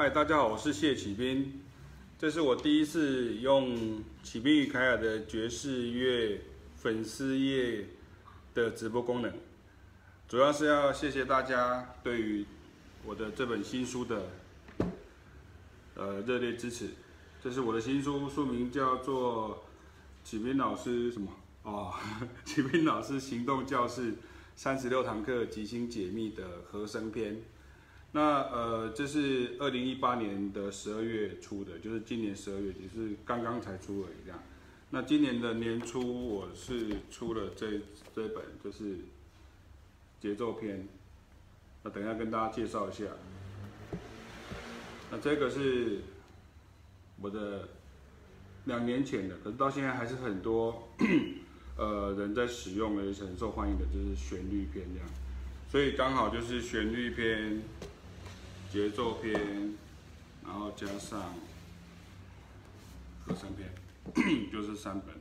嗨，大家好，我是谢启斌。这是我第一次用启斌与凯尔的爵士乐粉丝页的直播功能，主要是要谢谢大家对于我的这本新书的呃热烈支持。这是我的新书，书名叫做启斌老师什么？哦，启斌老师行动教室三十六堂课即兴解密的和声篇。那呃，这是二零一八年的十二月出的，就是今年十二月，也是刚刚才出而已这样。那今年的年初，我是出了这这本，就是节奏篇。那等一下跟大家介绍一下。那这个是我的两年前的，可是到现在还是很多呃人在使用的，也是很受欢迎的，就是旋律篇这样。所以刚好就是旋律篇。节奏篇，然后加上和声篇，就是三本。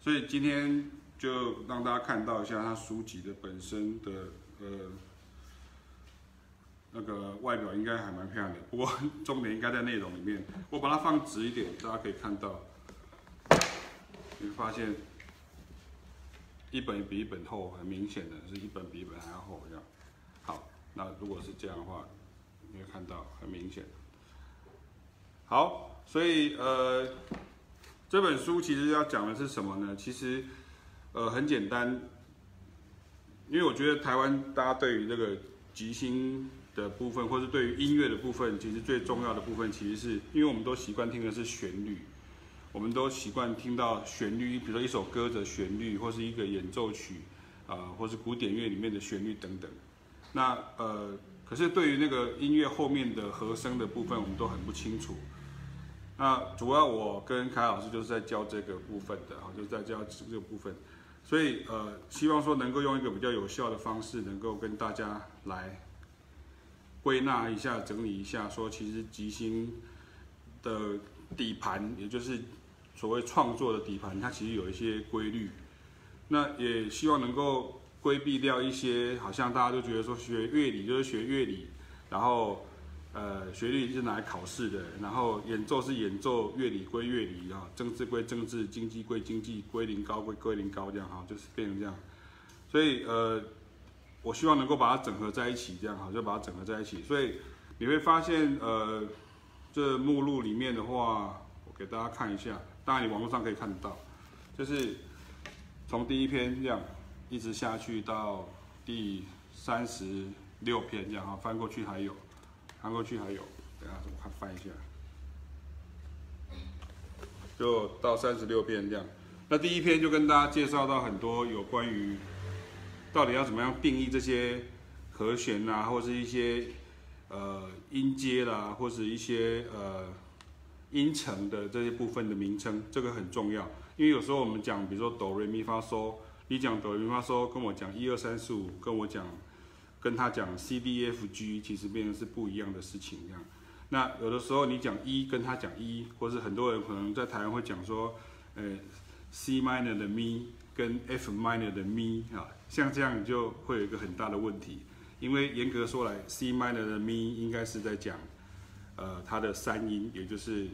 所以今天就让大家看到一下它书籍的本身的呃那个外表应该还蛮漂亮的，不过 重点应该在内容里面。我把它放直一点，大家可以看到，你会发现一本比一本厚，很明显的是一本比一本还要厚这样。那如果是这样的话，你会看到很明显。好，所以呃，这本书其实要讲的是什么呢？其实呃很简单，因为我觉得台湾大家对于这个即兴的部分，或是对于音乐的部分，其实最重要的部分，其实是因为我们都习惯听的是旋律，我们都习惯听到旋律，比如说一首歌的旋律，或是一个演奏曲啊、或是古典乐里面的旋律等等。那呃，可是对于那个音乐后面的和声的部分，我们都很不清楚。那主要我跟凯老师就是在教这个部分的，哈，就是在教这个部分。所以呃，希望说能够用一个比较有效的方式，能够跟大家来归纳一下、整理一下，说其实即兴的底盘，也就是所谓创作的底盘，它其实有一些规律。那也希望能够。规避掉一些，好像大家都觉得说学乐理就是学乐理，然后呃学历是拿来考试的，然后演奏是演奏，乐理归乐理啊，政治归政治，经济归经济，归零高归归零高这样哈，就是变成这样。所以呃，我希望能够把它整合在一起，这样哈，就把它整合在一起。所以你会发现呃，这目录里面的话，我给大家看一下，当然你网络上可以看得到，就是从第一篇这样。一直下去到第三十六篇这样哈，翻过去还有，翻过去还有，等下我看翻一下，就到三十六篇这样。那第一篇就跟大家介绍到很多有关于到底要怎么样定义这些和弦啊，或是一些呃音阶啦，或是一些呃音程的这些部分的名称，这个很重要，因为有时候我们讲，比如说哆瑞咪发嗦。你讲哆来咪发嗦，跟我讲一二三四五，跟我讲，跟他讲 C D F G，其实变成是不一样的事情。这样，那有的时候你讲一，跟他讲一，或是很多人可能在台湾会讲说，呃，C minor 的咪跟 F minor 的咪啊，像这样就会有一个很大的问题，因为严格说来，C minor 的咪应该是在讲，呃，它的三音，也就是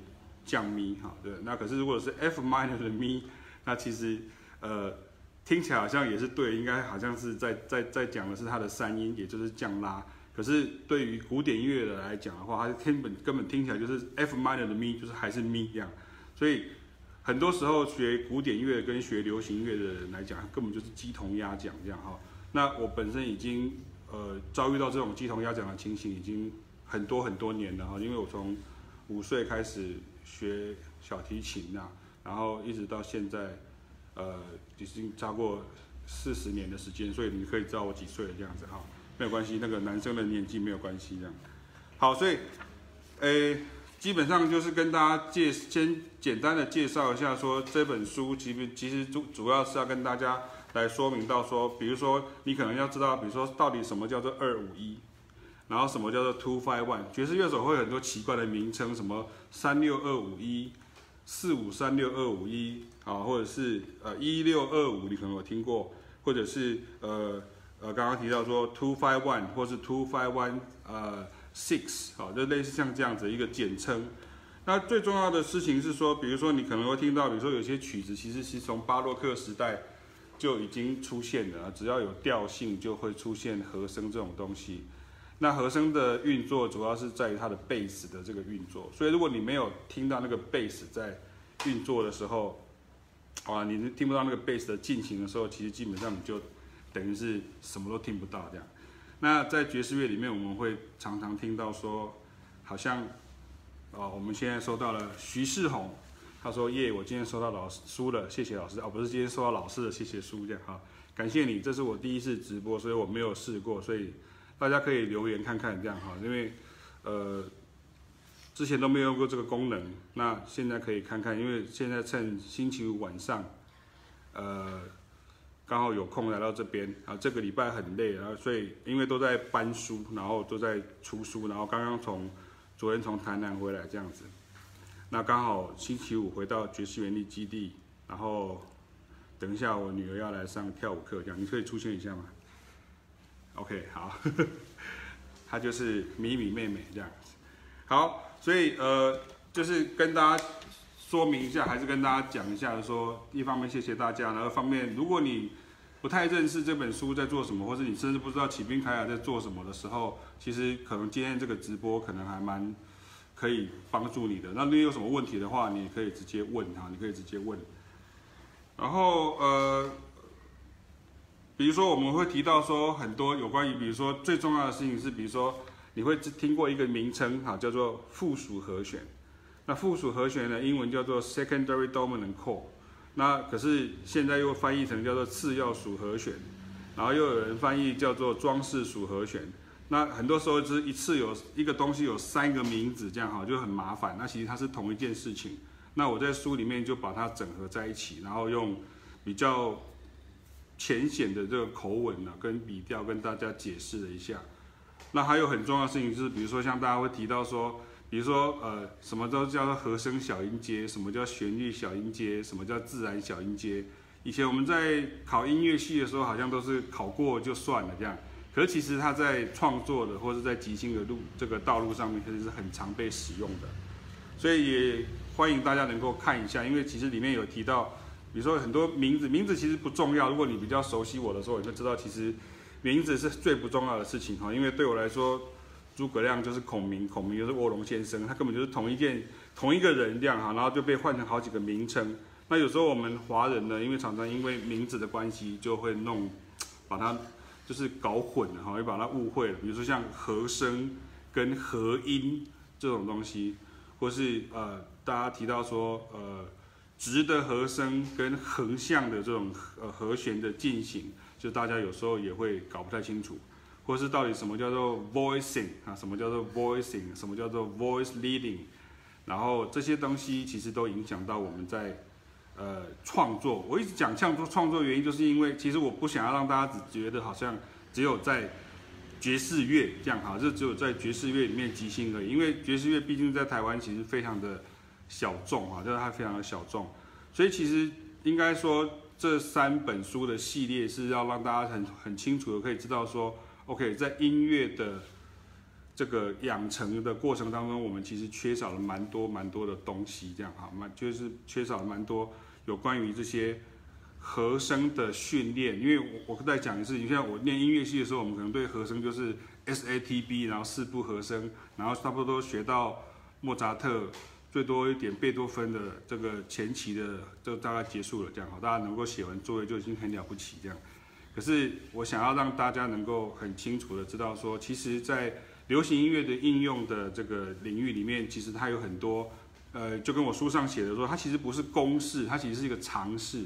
降咪哈，对。那可是如果是 F minor 的咪，那其实，呃。听起来好像也是对，应该好像是在在在讲的是它的三音，也就是降拉。可是对于古典音乐的来讲的话，它根本根本听起来就是 F minor 的咪，就是还是咪这样。所以很多时候学古典音乐跟学流行乐的人来讲，根本就是鸡同鸭讲这样哈。那我本身已经呃遭遇到这种鸡同鸭讲的情形，已经很多很多年了哈。因为我从五岁开始学小提琴呐，然后一直到现在。呃，已经超过四十年的时间，所以你可以知道我几岁了这样子哈，没有关系，那个男生的年纪没有关系这样。好，所以，诶，基本上就是跟大家介先简单的介绍一下，说这本书其实其实主主要是要跟大家来说明到说，比如说你可能要知道，比如说到底什么叫做二五一，然后什么叫做 two five one，爵士乐手会有很多奇怪的名称，什么三六二五一。四五三六二五一啊，或者是呃一六二五，你可能有听过，或者是呃呃刚刚提到说 two five one，或是 two five one 呃 six，好，就类似像这样子一个简称。那最重要的事情是说，比如说你可能会听到，比如说有些曲子其实是从巴洛克时代就已经出现了，只要有调性就会出现和声这种东西。那和声的运作主要是在于它的贝斯的这个运作，所以如果你没有听到那个贝斯在运作的时候，啊，你听不到那个贝斯的进行的时候，其实基本上你就等于是什么都听不到这样。那在爵士乐里面，我们会常常听到说，好像，哦，我们现在收到了徐世宏，他说耶，我今天收到老师书了，谢谢老师。哦，不是今天收到老师的，谢谢书这样哈，感谢你，这是我第一次直播，所以我没有试过，所以。大家可以留言看看，这样哈，因为呃之前都没有用过这个功能，那现在可以看看，因为现在趁星期五晚上，呃刚好有空来到这边啊，这个礼拜很累，然后所以因为都在搬书，然后都在出书，然后刚刚从昨天从台南回来这样子，那刚好星期五回到爵士园地基地，然后等一下我女儿要来上跳舞课，这样你可以出现一下吗？？OK，好，呵呵，她就是米米妹妹这样子。好，所以呃，就是跟大家说明一下，还是跟大家讲一下，说一方面谢谢大家，然后方面，如果你不太认识这本书在做什么，或者你甚至不知道启兵凯亚在做什么的时候，其实可能今天这个直播可能还蛮可以帮助你的。那你有什么问题的话，你可以直接问哈，你可以直接问。然后呃。比如说，我们会提到说很多有关于，比如说最重要的事情是，比如说你会听过一个名称哈，叫做附属和弦。那附属和弦呢，英文叫做 secondary dominant chord。那可是现在又翻译成叫做次要属和弦，然后又有人翻译叫做装饰属和弦。那很多时候是一次有一个东西有三个名字，这样哈就很麻烦。那其实它是同一件事情。那我在书里面就把它整合在一起，然后用比较。浅显的这个口吻呢、跟笔调跟大家解释了一下。那还有很重要的事情就是，比如说像大家会提到说，比如说呃，什么都叫做和声小音阶，什么叫旋律小音阶，什么叫自然小音阶。以前我们在考音乐系的时候，好像都是考过就算了这样。可是其实它在创作的或者在即兴的路这个道路上面，其实是很常被使用的。所以也欢迎大家能够看一下，因为其实里面有提到。比如说很多名字，名字其实不重要。如果你比较熟悉我的时候，你就知道其实名字是最不重要的事情哈。因为对我来说，诸葛亮就是孔明，孔明就是卧龙先生，他根本就是同一件同一个人这样哈，然后就被换成好几个名称。那有时候我们华人呢，因为常常因为名字的关系，就会弄把它就是搞混了哈，会把它误会了。比如说像和声跟和音这种东西，或是呃大家提到说呃。直的和声跟横向的这种呃和弦的进行，就大家有时候也会搞不太清楚，或是到底什么叫做 voicing 啊，什么叫做 voicing，什么叫做 voice leading，然后这些东西其实都影响到我们在呃创作。我一直讲创作创作原因，就是因为其实我不想要让大家只觉得好像只有在爵士乐这样哈，就只有在爵士乐里面即兴而已，因为爵士乐毕竟在台湾其实非常的。小众啊，就是它非常的小众，所以其实应该说这三本书的系列是要让大家很很清楚的可以知道说，OK，在音乐的这个养成的过程当中，我们其实缺少了蛮多蛮多的东西，这样哈，蛮就是缺少了蛮多有关于这些和声的训练，因为我我再讲一次，你像我念音乐系的时候，我们可能对和声就是 S A T B，然后四部和声，然后差不多学到莫扎特。最多一点贝多芬的这个前期的，就大概结束了，这样好，大家能够写完作业就已经很了不起这样。可是我想要让大家能够很清楚的知道说，其实，在流行音乐的应用的这个领域里面，其实它有很多，呃，就跟我书上写的说，它其实不是公式，它其实是一个常识，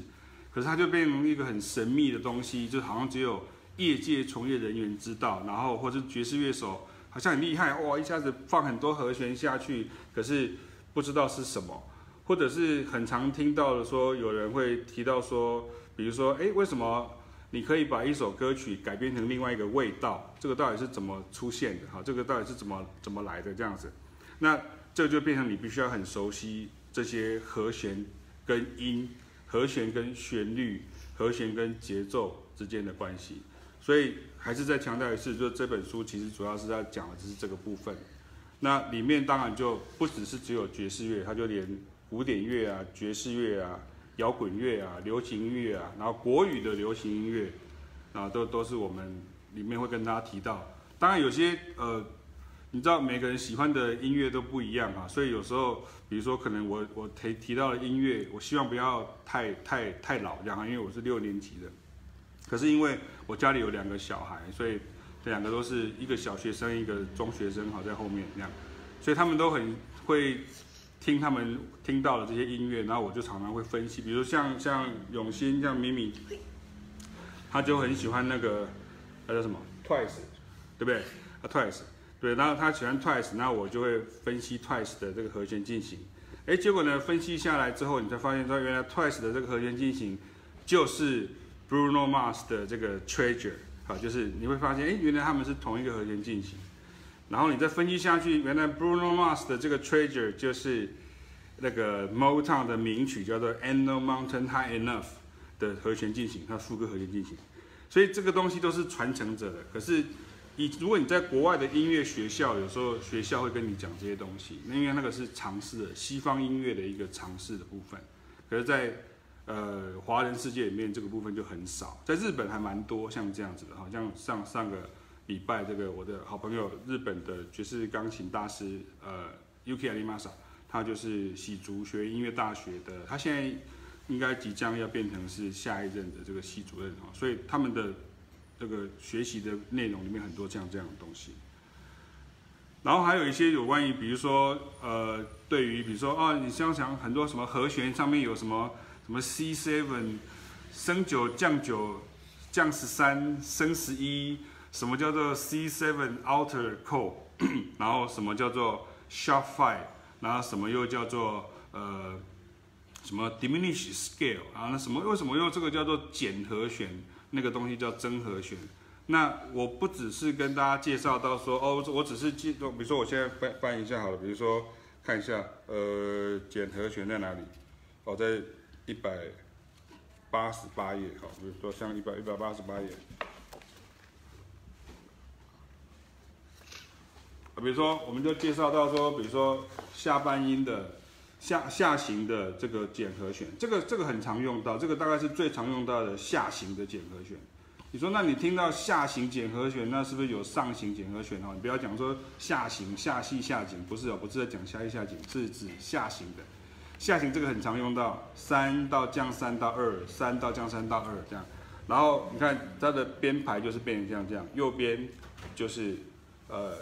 可是它就变成一个很神秘的东西，就好像只有业界从业人员知道，然后或者爵士乐手好像很厉害，哇，一下子放很多和弦下去，可是。不知道是什么，或者是很常听到的说，有人会提到说，比如说，诶，为什么你可以把一首歌曲改编成另外一个味道？这个到底是怎么出现的？哈，这个到底是怎么怎么来的？这样子，那这就变成你必须要很熟悉这些和弦跟音、和弦跟旋律、和弦跟节奏之间的关系。所以还是再强调一次，就这本书其实主要是在讲的就是这个部分。那里面当然就不只是只有爵士乐，它就连古典乐啊、爵士乐啊、摇滚乐啊、流行音乐啊，然后国语的流行音乐啊，都都是我们里面会跟大家提到。当然有些呃，你知道每个人喜欢的音乐都不一样啊，所以有时候，比如说可能我我提提到的音乐，我希望不要太太太老这样，因为我是六年级的。可是因为我家里有两个小孩，所以。这两个都是一个小学生，一个中学生，好在后面这样，所以他们都很会听他们听到的这些音乐，然后我就常常会分析，比如像像永新，像咪咪，他就很喜欢那个，那叫什么？Twice，对不对？啊 Twice，对，然后他喜欢 Twice，那我就会分析 Twice 的这个和弦进行，哎，结果呢，分析下来之后，你才发现说，原来 Twice 的这个和弦进行就是 Bruno Mars 的这个 Treasure。好，就是你会发现，哎，原来他们是同一个和弦进行，然后你再分析下去，原来 Bruno Mars 的这个 Treasure 就是那个 Motown 的名曲叫做 a n No Mountain High Enough 的和弦进行，它副歌和弦进行，所以这个东西都是传承者的。可是，以如果你在国外的音乐学校，有时候学校会跟你讲这些东西，那因为那个是尝试的西方音乐的一个尝试的部分，可是，在呃，华人世界里面这个部分就很少，在日本还蛮多像这样子的，好像上上个礼拜这个我的好朋友日本的爵士钢琴大师呃 Yuki Arimasa，他就是喜竹学音乐大学的，他现在应该即将要变成是下一任的这个系主任哦，所以他们的这个学习的内容里面很多这样这样的东西，然后还有一些有关于比如说呃，对于比如说啊，你想想很多什么和弦上面有什么。什么 C seven 升九降九降十三升十一，什么叫做 C seven alter chord，然后什么叫做 sharp five，然后什么又叫做呃什么 diminish scale，然后那什么为什么用这个叫做减和弦，那个东西叫增和弦？那我不只是跟大家介绍到说哦，我只是记，比如说我现在翻翻一下好了，比如说看一下呃减和弦在哪里？哦在。一百八十八页，好，比如说像一百一百八十八页，比如说我们就介绍到说，比如说下半音的下下行的这个减和弦，这个这个很常用到，这个大概是最常用到的下行的减和弦。你说，那你听到下行减和弦，那是不是有上行减和弦哦？你不要讲说下行下细下减，不是哦，不是在讲下细下减，是指下行的。下行这个很常用到三到降三到二，三到降三到二这样，然后你看它的编排就是变成这样这样，右边就是呃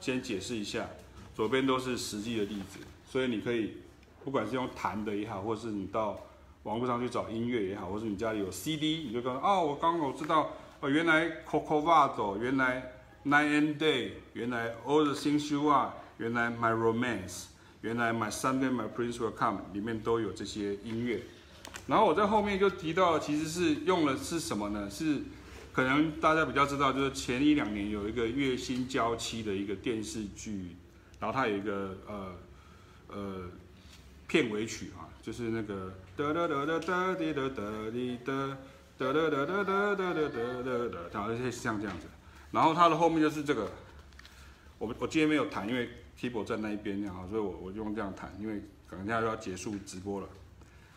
先解释一下，左边都是实际的例子，所以你可以不管是用弹的也好，或是你到网络上去找音乐也好，或是你家里有 CD，你就告诉哦，我刚刚我知道哦，原来 Coco Vado，原来 Night and Day，原来 All the Things You Are，原来 My Romance。原来 My Sunday My Prince Will Come 里面都有这些音乐，然后我在后面就提到，其实是用的是什么呢？是可能大家比较知道，就是前一两年有一个月薪娇妻的一个电视剧，然后它有一个呃呃片尾曲啊，就是那个哒哒哒哒哒滴哒哒滴哒哒哒哒哒哒哒哒哒哒，然后是像这样子，然后它的后面就是这个，我我今天没有弹，因为。Keyboard 在那一边，这样，所以我我就用这样弹，因为可能现在就要结束直播了。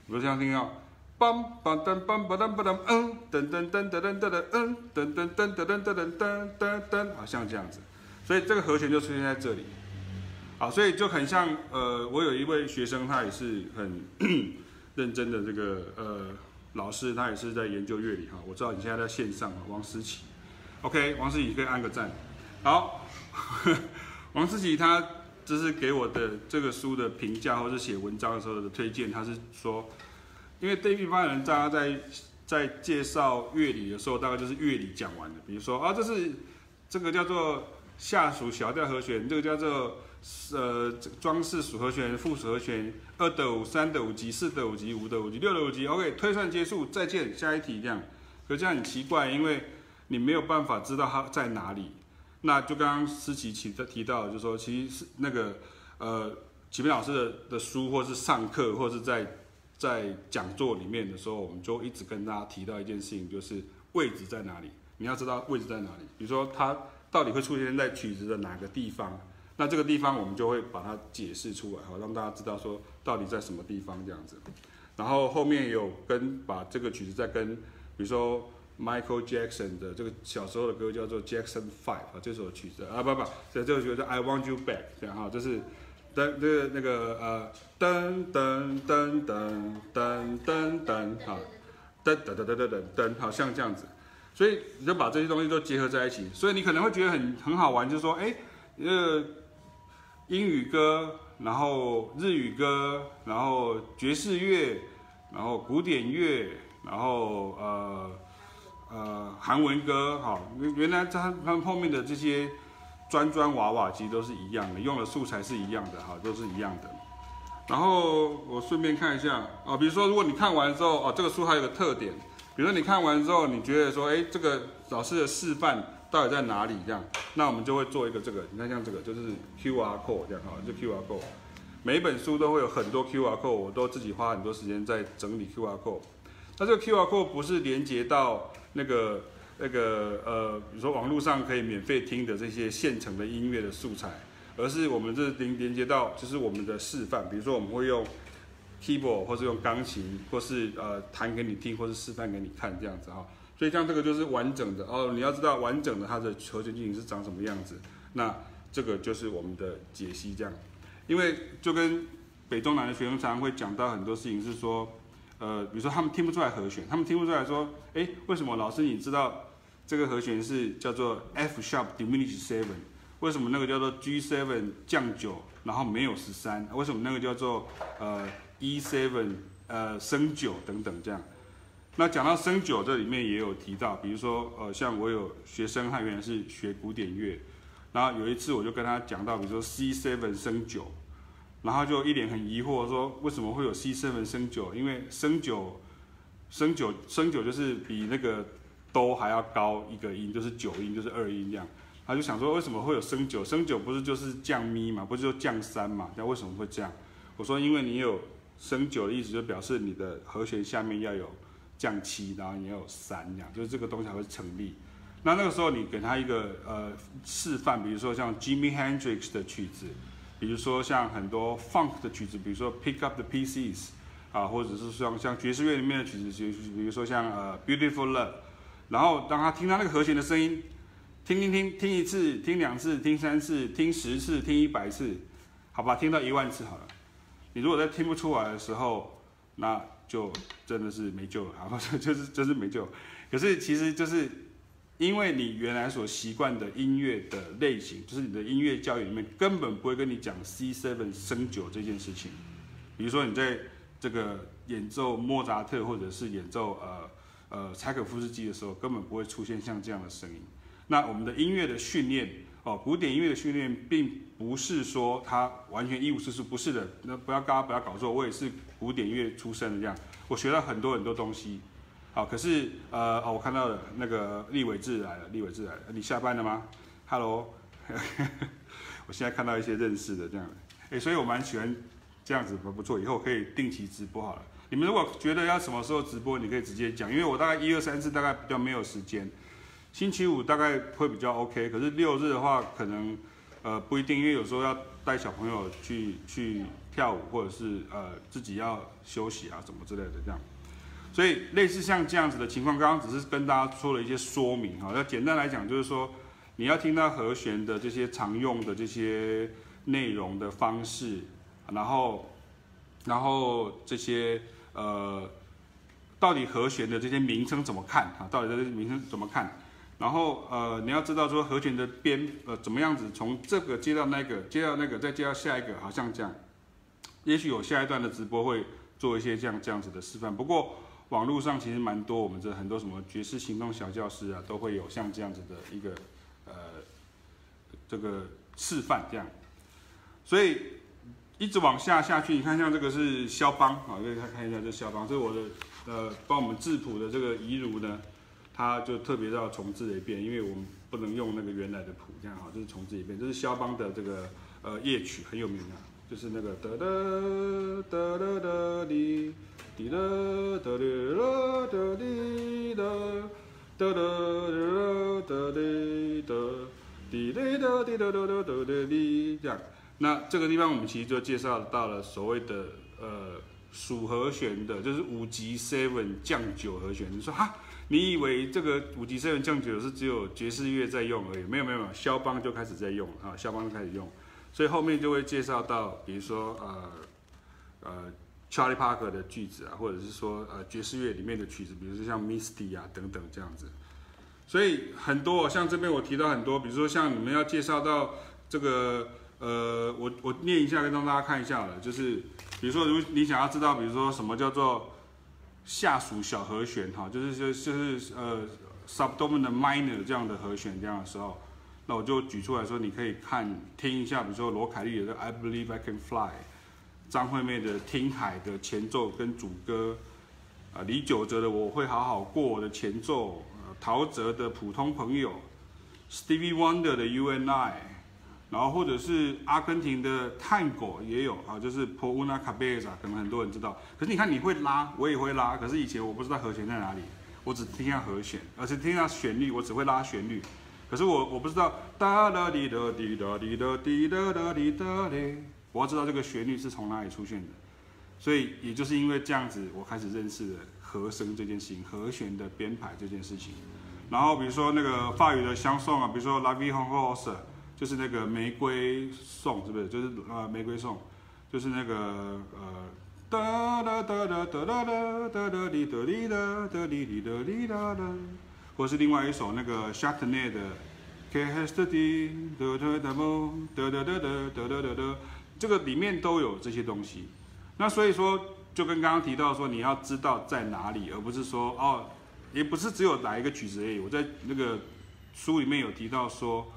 我就这样听到，梆梆噔梆梆噔梆噔，嗯，噔噔噔噔噔噔噔，嗯，噔噔噔噔噔噔噔噔噔，好像这样子。所以这个和弦就出现在这里。好，所以就很像，呃，我有一位学生，他也是很认真的这个呃老师，他也是在研究乐理哈。我知道你现在在线上，王思琪，OK，王思琪可以按个赞。好。王思琪他就是给我的这个书的评价，或是写文章的时候的推荐，他是说，因为对一般人，大家在在介绍乐理的时候，大概就是乐理讲完了。比如说啊，这是这个叫做下属小调和弦，这个叫做呃装饰属和弦、附属和弦，二的五、三的五级、四的五级、五的五级、六的五级。OK，推算结束，再见，下一题这样。可这样很奇怪，因为你没有办法知道它在哪里。那就刚刚思琪提提到，就是说，其实是那个呃，启明老师的的书，或是上课，或是在在讲座里面的时候，我们就一直跟大家提到一件事情，就是位置在哪里。你要知道位置在哪里。比如说它到底会出现在曲子的哪个地方，那这个地方我们就会把它解释出来，好让大家知道说到底在什么地方这样子。然后后面有跟把这个曲子再跟，比如说 Michael Jackson 的这个小时候的歌叫做 Jackson Five 啊，这首曲子啊不不，这这首曲子 I Want You Back 这样哈，就是噔这个那个呃噔噔噔噔噔噔噔好，噔噔噔噔噔噔，好像这样子，所以你就把这些东西都结合在一起，所以你可能会觉得很很好玩，就是说哎，呃英语歌。然后日语歌，然后爵士乐，然后古典乐，然后呃呃韩文歌，哈，原原来他他后面的这些砖砖瓦瓦其实都是一样的，用的素材是一样的，哈，都是一样的。然后我顺便看一下啊，比如说如果你看完之后，哦，这个书还有个特点，比如说你看完之后，你觉得说，哎，这个老师的示范。到底在哪里？这样，那我们就会做一个这个，你看像这个就是 QR code 这样哈，就 QR code，每一本书都会有很多 QR code，我都自己花很多时间在整理 QR code。那这个 QR code 不是连接到那个那个呃，比如说网络上可以免费听的这些现成的音乐的素材，而是我们这连连接到就是我们的示范，比如说我们会用 keyboard 或是用钢琴，或是呃弹给你听，或是示范给你看这样子哈。所以像这个就是完整的哦，你要知道完整的它的和弦进行是长什么样子，那这个就是我们的解析这样。因为就跟北中南的学生常常会讲到很多事情是说，呃，比如说他们听不出来和弦，他们听不出来说，诶，为什么老师你知道这个和弦是叫做 F sharp diminished seven，为什么那个叫做 G seven 降九，然后没有十三，为什么那个叫做呃 E seven 呃升九等等这样。那讲到升九，这里面也有提到，比如说，呃，像我有学生，他原来是学古典乐，然后有一次我就跟他讲到，比如说 C seven 升九，然后就一脸很疑惑说，为什么会有 C seven 升九？因为升九，升九，升九就是比那个哆还要高一个音，就是九音，就是二音这样。他就想说，为什么会有升九？升九不是就是降咪嘛，不是就降三嘛？那为什么会这样？我说，因为你有升九的意思，就表示你的和弦下面要有。降七，然后也有三这样，就是这个东西才会成立。那那个时候你给他一个呃示范，比如说像 Jimi Hendrix 的曲子，比如说像很多 Funk 的曲子，比如说 Pick Up the Pieces 啊，或者是像像爵士乐里面的曲子，就比如说像呃 Beautiful Love。然后当他听到那个和弦的声音，听听听听一次，听两次，听三次，听十次，听一百次，好吧，听到一万次好了。你如果在听不出来的时候，那就真的是没救了，然后 就是就是没救。可是其实就是因为你原来所习惯的音乐的类型，就是你的音乐教育里面根本不会跟你讲 C7 升九这件事情。比如说你在这个演奏莫扎特或者是演奏呃呃柴可夫斯基的时候，根本不会出现像这样的声音。那我们的音乐的训练哦，古典音乐的训练，并不是说它完全一无是处，不是的。那不要大家不要搞错，我也是。古典乐出身的这样，我学了很多很多东西，好，可是呃哦，我看到了那个立伟志来了，立伟志来了，你下班了吗？Hello，我现在看到一些认识的这样，哎，所以我蛮喜欢这样子，不不错，以后可以定期直播好了。你们如果觉得要什么时候直播，你可以直接讲，因为我大概一二三四大概比较没有时间，星期五大概会比较 OK，可是六日的话可能呃不一定，因为有时候要带小朋友去去。跳舞，或者是呃自己要休息啊，什么之类的这样，所以类似像这样子的情况，刚刚只是跟大家说了一些说明哈。要简单来讲，就是说你要听到和弦的这些常用的这些内容的方式，然后然后这些呃到底和弦的这些名称怎么看啊？到底这些名称怎么看？然后呃你要知道说和弦的编呃怎么样子，从这个接到那个，接到那个，再接到下一个，好像这样。也许有下一段的直播会做一些这样这样子的示范，不过网络上其实蛮多，我们这很多什么爵士行动小教师啊，都会有像这样子的一个呃这个示范这样，所以一直往下下去，你看像这个是肖邦啊，可以看看一下这肖邦，这是我的呃帮我们制谱的这个仪儒呢，他就特别要重制了一遍，因为我们不能用那个原来的谱，这样哈，就是重制一遍，这是肖邦的这个呃夜曲，很有名的。就是那个哒哒哒哒哒滴滴哒哒哒哒哒滴哒哒哒哒哒哒哒哒哒，滴哒哒滴哒哒哒哒哒滴，这样。那这个地方我们其实就介绍到了所谓的呃属和弦的，就是五级 seven 降九和弦。你说哈，你以为这个五级 seven 降九是只有爵士乐在用而已？没有没有没有，肖邦就开始在用啊，肖邦就开始用。所以后面就会介绍到，比如说呃呃 Charlie Parker 的句子啊，或者是说呃爵士乐里面的曲子，比如说像 Misty 啊等等这样子。所以很多像这边我提到很多，比如说像你们要介绍到这个。呃，我我念一下，跟让大家看一下了，就是比如说，如你想要知道，比如说什么叫做下属小和弦哈，就是就就是呃 subdominant minor 这样的和弦这样的时候，那我就举出来说，你可以看听一下，比如说罗凯丽的 I Believe I Can Fly，张惠妹的听海的前奏跟主歌，啊、李玖哲的我会好好过的前奏，呃，陶喆的普通朋友，Stevie Wonder 的 You and I。然后或者是阿根廷的探戈也有啊，就是 Por una cabeza，可能很多人知道。可是你看你会拉，我也会拉，可是以前我不知道和弦在哪里，我只听下和弦，而且听下旋律，我只会拉旋律。可是我我不知道哒哒滴哒滴哒滴哒滴哒哒滴哒嘞，我要知道这个旋律是从哪里出现的。所以也就是因为这样子，我开始认识了和声这件事情，和弦的编排这件事情。然后比如说那个法语的相送啊，比如说 La Vie en Rose。就是那个玫瑰颂，是不是？就是呃玫瑰颂，就是那个呃哒哒哒哒哒哒哒哒哒滴哒滴哒哒哩哩哒滴哒哒，或是另外一首那个 Chardonnay 的 Chesty，这个里面都有这些东西。那所以说，就跟刚刚提到说，你要知道在哪里，而不是说哦，也不是只有哪一个曲子而已。我在那个书里面有提到说。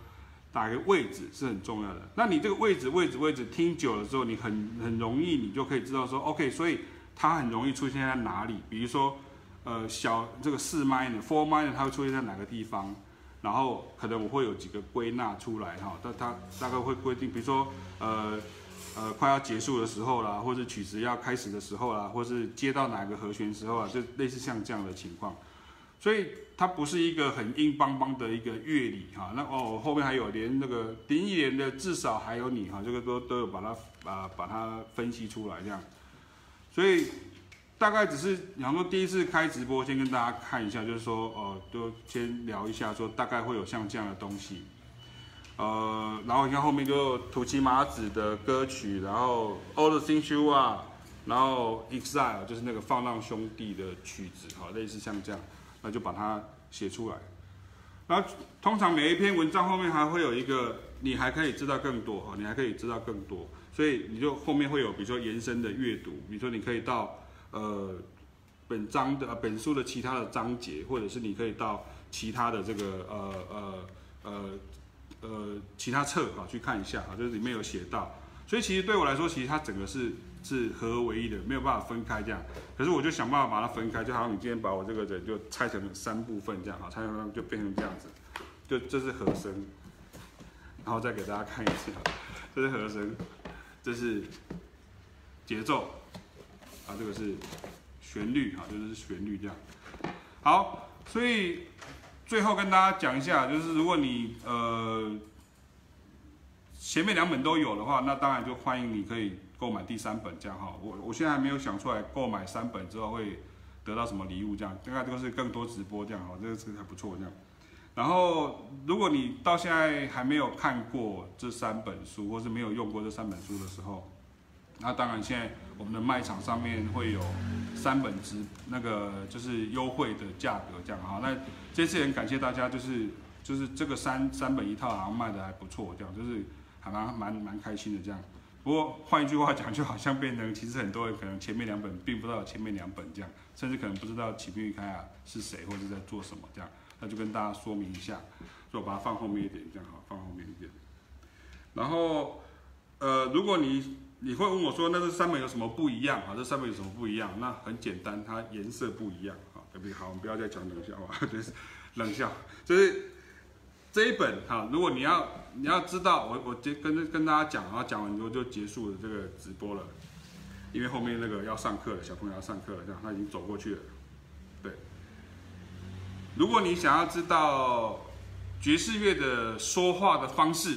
打一个位置是很重要的。那你这个位置、位置、位置听久了之后，你很很容易，你就可以知道说，OK，所以它很容易出现在哪里？比如说，呃，小这个四 minor、four minor，它会出现在哪个地方？然后可能我会有几个归纳出来哈。但它大概会规定，比如说，呃呃，快要结束的时候啦，或者曲子要开始的时候啦，或是接到哪个和弦时候啊，就类似像这样的情况。所以。它不是一个很硬邦邦的一个乐理哈，那哦后面还有连那个林忆莲的至少还有你哈，这个都都有把它啊把它分析出来这样，所以大概只是然后第一次开直播，先跟大家看一下，就是说哦，就先聊一下说大概会有像这样的东西，呃，然后你看后面就土岐麻子的歌曲，然后 All the Things You Are，然后 Exile 就是那个放浪兄弟的曲子哈，类似像这样。那就把它写出来，然后通常每一篇文章后面还会有一个，你还可以知道更多哈，你还可以知道更多，所以你就后面会有，比如说延伸的阅读，比如说你可以到呃本章的本书的其他的章节，或者是你可以到其他的这个呃呃呃呃其他册啊去看一下啊，就是里面有写到，所以其实对我来说，其实它整个是。是合而为一的，没有办法分开这样。可是我就想办法把它分开，就好像你今天把我这个人就拆成了三部分这样，啊，拆成就变成这样子。就这是和声，然后再给大家看一下，这是和声，这是节奏，啊，这个是旋律啊，就是旋律这样。好，所以最后跟大家讲一下，就是如果你呃前面两本都有的话，那当然就欢迎你可以。购买第三本这样哈，我我现在还没有想出来购买三本之后会得到什么礼物这样，大概都是更多直播这样哈，这个是还不错这样。然后如果你到现在还没有看过这三本书，或是没有用过这三本书的时候，那当然现在我们的卖场上面会有三本直那个就是优惠的价格这样哈。那这次很感谢大家，就是就是这个三三本一套好像卖的还不错这样，就是还蛮蛮蛮开心的这样。不过换一句话讲，就好像变成其实很多人可能前面两本并不知道前面两本这样，甚至可能不知道启兵玉开啊是谁或者在做什么这样，那就跟大家说明一下，就把它放后面一点这样好，放后面一点。然后呃，如果你你会问我说，那这三本有什么不一样啊？这三本有什么不一样？那很简单，它颜色不一样啊。好，我们不要再讲冷笑话，就是冷笑，就是。这一本哈，如果你要你要知道，我我跟跟大家讲，然后讲完之后就结束了这个直播了，因为后面那个要上课了，小朋友要上课了，这样他已经走过去了，对。如果你想要知道爵士乐的说话的方式，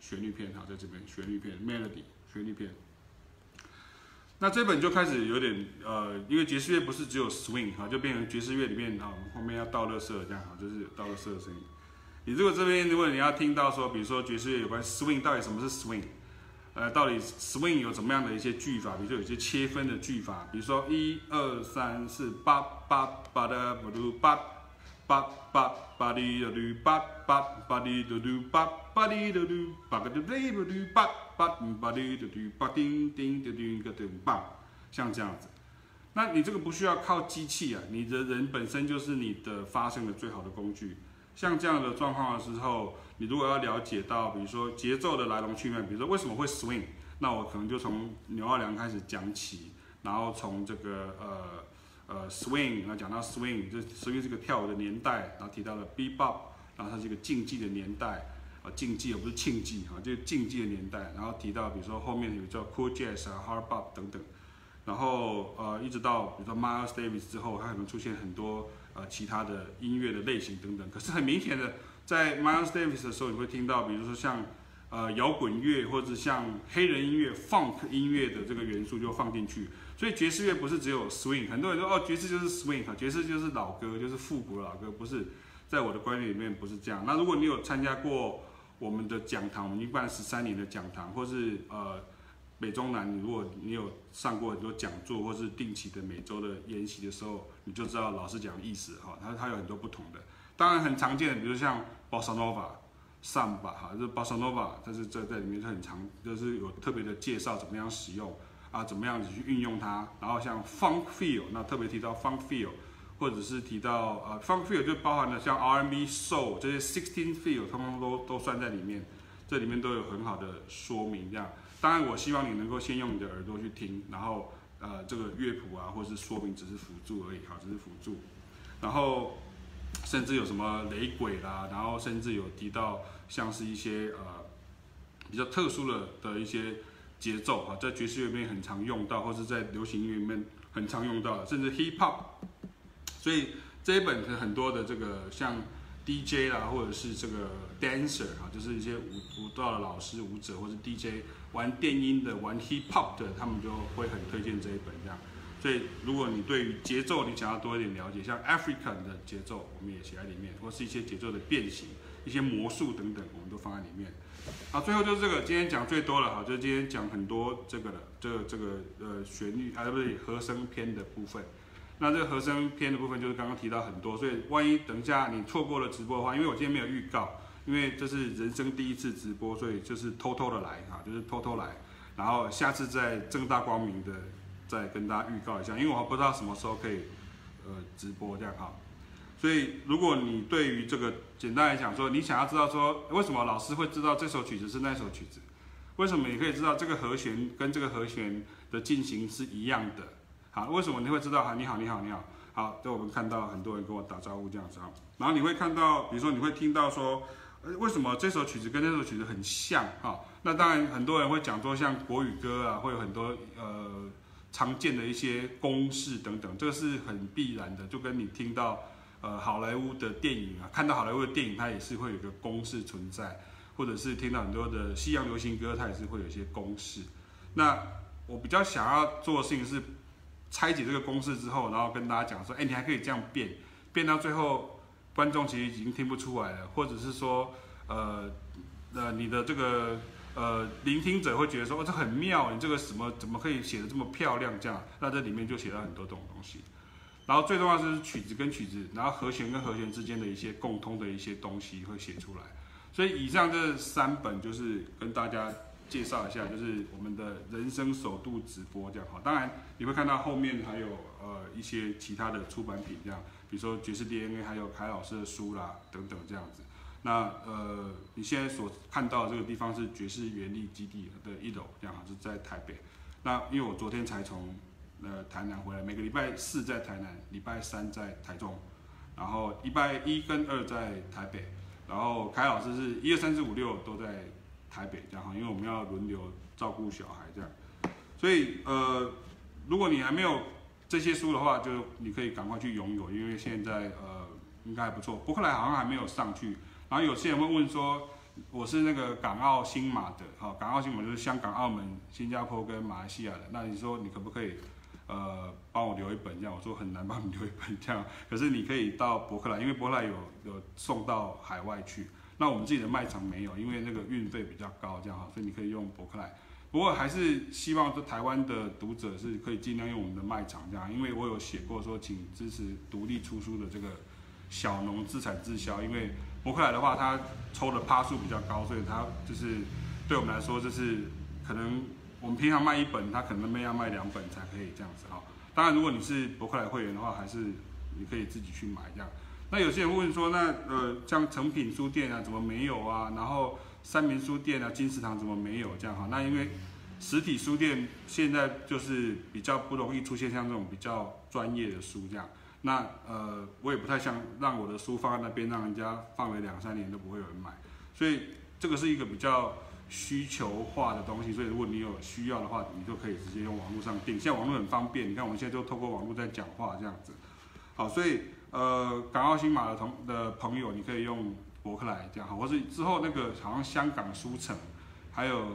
旋律片哈，在这边旋律片 melody 旋律片。那这本就开始有点呃，因为爵士乐不是只有 swing 哈，就变成爵士乐里面哈，后面要倒垃圾这样哈，就是有倒垃圾的声音。你如果这边如果你要听到说，比如说爵士乐有关 swing，到底什么是 swing？呃，到底 swing 有怎么样的一些句法？比如说有些切分的句法，比如说一二三四八八八的八八八八的噜八八八的噜噜八八的噜噜八个的嘞不噜八八八的噜噜八叮叮的噜个的八，像这样子。那你这个不需要靠机器啊，你的人本身就是你的发声的最好的工具。像这样的状况的时候，你如果要了解到，比如说节奏的来龙去脉，比如说为什么会 swing，那我可能就从纽奥良开始讲起，然后从这个呃呃 swing，然后讲到 swing，就 swing 是个跳舞的年代，然后提到了 bebop，然后它是一个竞技的年代，啊竞技而不是庆忌哈，就是竞技的年代，然后提到比如说后面有叫 cool jazz 啊 hard bop 等等，然后呃一直到比如说 Miles Davis 之后，它可能出现很多。呃，其他的音乐的类型等等，可是很明显的，在 Miles Davis 的时候，你会听到，比如说像呃摇滚乐，或者像黑人音乐、Funk 音乐的这个元素就放进去。所以爵士乐不是只有 Swing，很多人说哦，爵士就是 Swing 哈，爵士就是老歌，就是复古老歌，不是，在我的观念里面不是这样。那如果你有参加过我们的讲堂，我们已经办了十三年的讲堂，或是呃。北中南，如果你有上过很多讲座，或是定期的每周的研习的时候，你就知道老师讲的意思哈。它它有很多不同的，当然很常见的，比如像 Bossa Nova、Samba 哈，就是 Bossa Nova，但是这在里面是很常，就是有特别的介绍怎么样使用啊，怎么样子去运用它。然后像 Funk Feel，那特别提到 Funk Feel，或者是提到呃 Funk Feel 就包含了像 R&B、Soul 这些 Sixteen Feel，通通都都算在里面，这里面都有很好的说明这样。当然，我希望你能够先用你的耳朵去听，然后呃，这个乐谱啊，或者是说明只是辅助而已，哈，只是辅助。然后甚至有什么雷鬼啦，然后甚至有提到像是一些呃比较特殊的的一些节奏啊，在爵士乐里面很常用到，或者在流行音乐里面很常用到，甚至 hip hop。所以这一本是很多的这个像 DJ 啦，或者是这个 dancer 啊，就是一些舞舞蹈的老师、舞者或者 DJ。玩电音的、玩 hip hop 的，他们就会很推荐这一本这样。所以，如果你对于节奏你想要多一点了解，像 African 的节奏，我们也写在里面，或是一些节奏的变形、一些魔术等等，我们都放在里面。好，最后就是这个，今天讲最多了哈，就是今天讲很多这个的，这个这个呃旋律啊，不是和声篇的部分。那这个和声篇的部分就是刚刚提到很多，所以万一等一下你错过了直播的话，因为我今天没有预告。因为这是人生第一次直播，所以就是偷偷的来哈，就是偷偷来，然后下次再正大光明的再跟大家预告一下，因为我还不知道什么时候可以呃直播这样哈。所以如果你对于这个简单来讲说，你想要知道说为什么老师会知道这首曲子是那首曲子，为什么你可以知道这个和弦跟这个和弦的进行是一样的，好，为什么你会知道哈？你好，你好，你好，好，在我们看到很多人跟我打招呼这样子啊，然后你会看到，比如说你会听到说。为什么这首曲子跟那首曲子很像？哈，那当然很多人会讲说，像国语歌啊，会有很多呃常见的一些公式等等，这个是很必然的。就跟你听到呃好莱坞的电影啊，看到好莱坞的电影，它也是会有一个公式存在，或者是听到很多的西洋流行歌，它也是会有一些公式。那我比较想要做的事情是拆解这个公式之后，然后跟大家讲说，哎，你还可以这样变，变到最后。观众其实已经听不出来了，或者是说，呃，呃，你的这个呃聆听者会觉得说，哦，这很妙，你这个什么怎么可以写得这么漂亮？这样，那这里面就写了很多这种东西。然后最重要的是曲子跟曲子，然后和弦跟和弦之间的一些共通的一些东西会写出来。所以以上这三本就是跟大家介绍一下，就是我们的人生首度直播这样哈。当然你会看到后面还有呃一些其他的出版品这样。比如说爵士 DNA，还有凯老师的书啦，等等这样子。那呃，你现在所看到这个地方是爵士原力基地的一楼，这样哈，是在台北。那因为我昨天才从呃台南回来，每个礼拜四在台南，礼拜三在台中，然后礼拜一跟二在台北，然后凯老师是一二三四五六都在台北，这样哈，因为我们要轮流照顾小孩这样，所以呃，如果你还没有这些书的话，就你可以赶快去拥有，因为现在呃应该还不错，博客来好像还没有上去。然后有些人会问说，我是那个港澳新马的，好，港澳新马就是香港、澳门、新加坡跟马来西亚的。那你说你可不可以，呃，帮我留一本这样？我说很难帮你留一本这样，可是你可以到博客来，因为博客来有有送到海外去。那我们自己的卖场没有，因为那个运费比较高，这样哈，所以你可以用博客来。不过还是希望说台湾的读者是可以尽量用我们的卖场这样，因为我有写过说，请支持独立出书的这个小农自产自销，因为。博客来的话，它抽的趴数比较高，所以它就是对我们来说，就是可能我们平常卖一本，它可能那边要卖两本才可以这样子哈。当然，如果你是博客来会员的话，还是你可以自己去买这样。那有些人会问说，那呃，像诚品书店啊，怎么没有啊？然后三民书店啊，金石堂怎么没有这样哈？那因为实体书店现在就是比较不容易出现像这种比较专业的书这样。那呃，我也不太想让我的书放在那边，让人家放了两三年都不会有人买，所以这个是一个比较需求化的东西。所以如果你有需要的话，你就可以直接用网络上订。现在网络很方便，你看我们现在就透过网络在讲话这样子。好，所以呃，港澳新马的同的朋友，你可以用博客来这样，好，或是之后那个好像香港书城，还有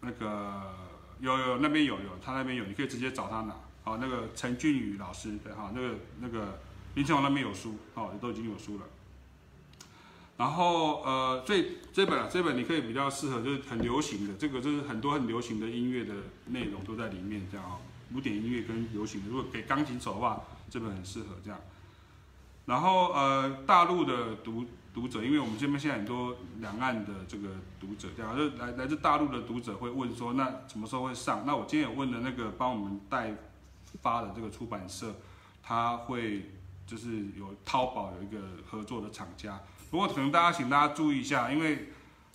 那个有有那边有有，他那边有，你可以直接找他拿。好，那个陈俊宇老师，对哈，那个那个林清华那边有书，好，都已经有书了。然后呃，这这本啊，这本你可以比较适合，就是很流行的，这个就是很多很流行的音乐的内容都在里面，这样哈，古典音乐跟流行的，如果给钢琴手的话，这本很适合这样。然后呃，大陆的读读者，因为我们这边现在很多两岸的这个读者，这样就来来自大陆的读者会问说，那什么时候会上？那我今天有问了那个帮我们带。发的这个出版社，他会就是有淘宝有一个合作的厂家，不过可能大家请大家注意一下，因为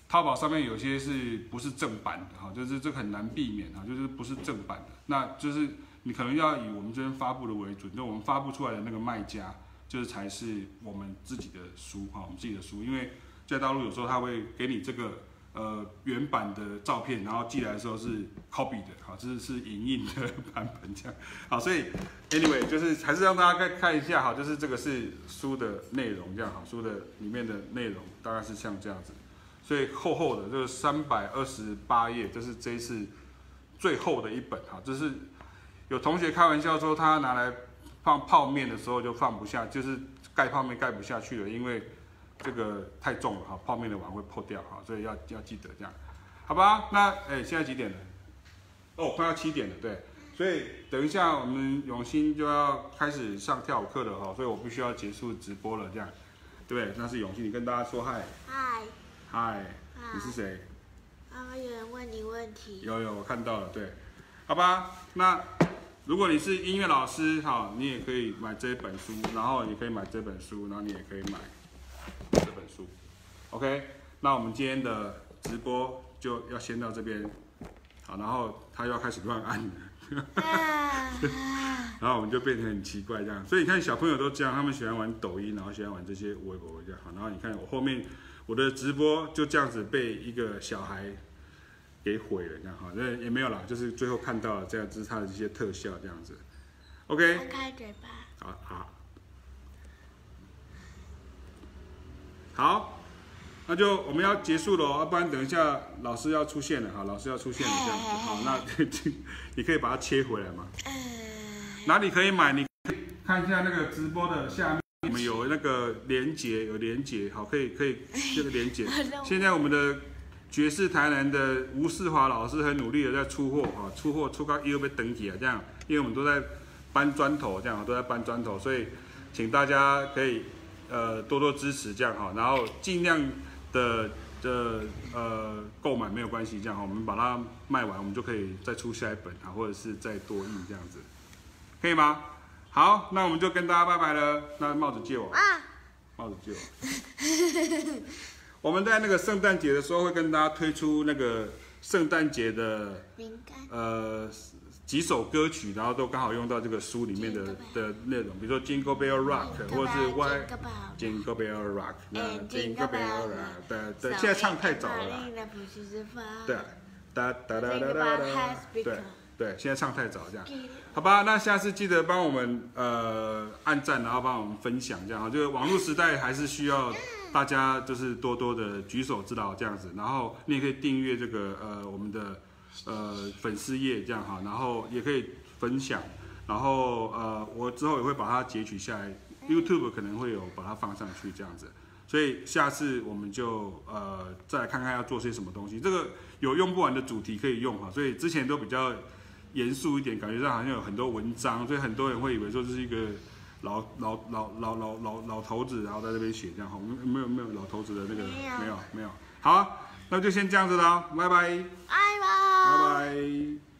淘宝上面有些是不是正版的哈，就是这很难避免哈，就是不是正版的，那就是你可能要以我们这边发布的为准，就我们发布出来的那个卖家，就是才是我们自己的书哈，我们自己的书，因为在大陆有时候他会给你这个。呃，原版的照片，然后寄来的时候是 copy 的，好，这是是影印的版本这样，好，所以 anyway 就是还是让大家看看一下，好，就是这个是书的内容这样，好，书的里面的内容大概是像这样子，所以厚厚的，就是三百二十八页，这是这一次最厚的一本，哈，这是有同学开玩笑说他拿来放泡面的时候就放不下，就是盖泡面盖不下去了，因为。这个太重了哈，泡面的碗会破掉哈，所以要要记得这样，好吧？那哎，现在几点了？哦，快要七点了，对。所以等一下我们永兴就要开始上跳舞课了哈，所以我必须要结束直播了，这样，对不对？那是永新，你跟大家说嗨。嗨。嗨。你是谁？刚刚有人问你问题。有有，我看到了，对。好吧，那如果你是音乐老师哈，你也可以买这本书，然后你可以买这本书，然后你也可以买。，OK，那我们今天的直播就要先到这边，好，然后他又要开始乱按了，然后我们就变成很奇怪这样，所以你看小朋友都这样，他们喜欢玩抖音，然后喜欢玩这些微博这样，好，然后你看我后面我的直播就这样子被一个小孩给毁了这样，好，那也没有啦，就是最后看到了这样这是他的这些特效这样子，OK，开嘴巴，好好。好，那就我们要结束了，要不然等一下老师要出现了哈，老师要出现了这样子，好，那 你可以把它切回来吗？哪里可以买？你看一下那个直播的下面，我们有那个连接，有连接，好，可以可以这个连接。现在我们的爵士台南的吴世华老师很努力的在出货哈，出货出到又被登记啊，这样，因为我们都在搬砖头，这样都在搬砖头，所以请大家可以。呃，多多支持这样哈，然后尽量的的呃购买没有关系，这样哈，我们把它卖完，我们就可以再出下一本啊，或者是再多印这样子，可以吗？好，那我们就跟大家拜拜了。那帽子借我。啊。帽子借。我 我们在那个圣诞节的时候会跟大家推出那个圣诞节的饼干。呃几首歌曲，然后都刚好用到这个书里面的的内容，比如说 Jingle Bell Rock，或者是 Why jingle bell. Bell Rock，那 Jingle Jingle Bell Rock，对手对，现在唱太早了对，哒哒哒哒哒哒对对，现在唱太早这样。好吧，那下次记得帮我们呃按赞，然后帮我们分享这样，就是网络时代还是需要大家就是多多的举手之劳这样子，然后你也可以订阅这个呃我们的呃粉丝页这样哈，然后也可以分享，然后呃我之后也会把它截取下来，YouTube 可能会有把它放上去这样子，所以下次我们就呃再来看看要做些什么东西，这个有用不完的主题可以用哈，所以之前都比较。严肃一点，感觉上好像有很多文章，所以很多人会以为说这是一个老老老老老老老头子，然后在这边写这样哈，没有没有老头子的那个没有没有没有，好啊，那就先这样子了，拜拜，拜拜。拜拜。